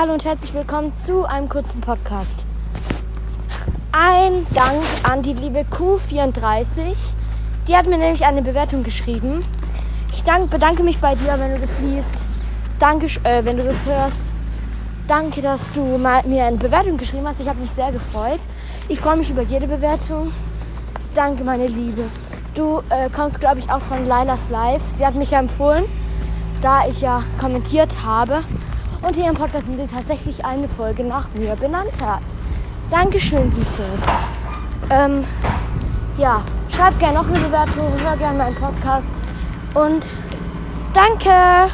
Hallo und herzlich willkommen zu einem kurzen Podcast. Ein Dank an die liebe Q34. Die hat mir nämlich eine Bewertung geschrieben. Ich dank, bedanke mich bei dir, wenn du das liest. Danke, äh, wenn du das hörst. Danke, dass du mir eine Bewertung geschrieben hast. Ich habe mich sehr gefreut. Ich freue mich über jede Bewertung. Danke, meine Liebe. Du äh, kommst, glaube ich, auch von Lailas Live. Sie hat mich ja empfohlen, da ich ja kommentiert habe und hier im Podcast sie tatsächlich eine Folge nach mir benannt hat. Dankeschön, Süße. Ähm, ja, schreib gerne noch eine Bewertung, hör gerne meinen Podcast und danke!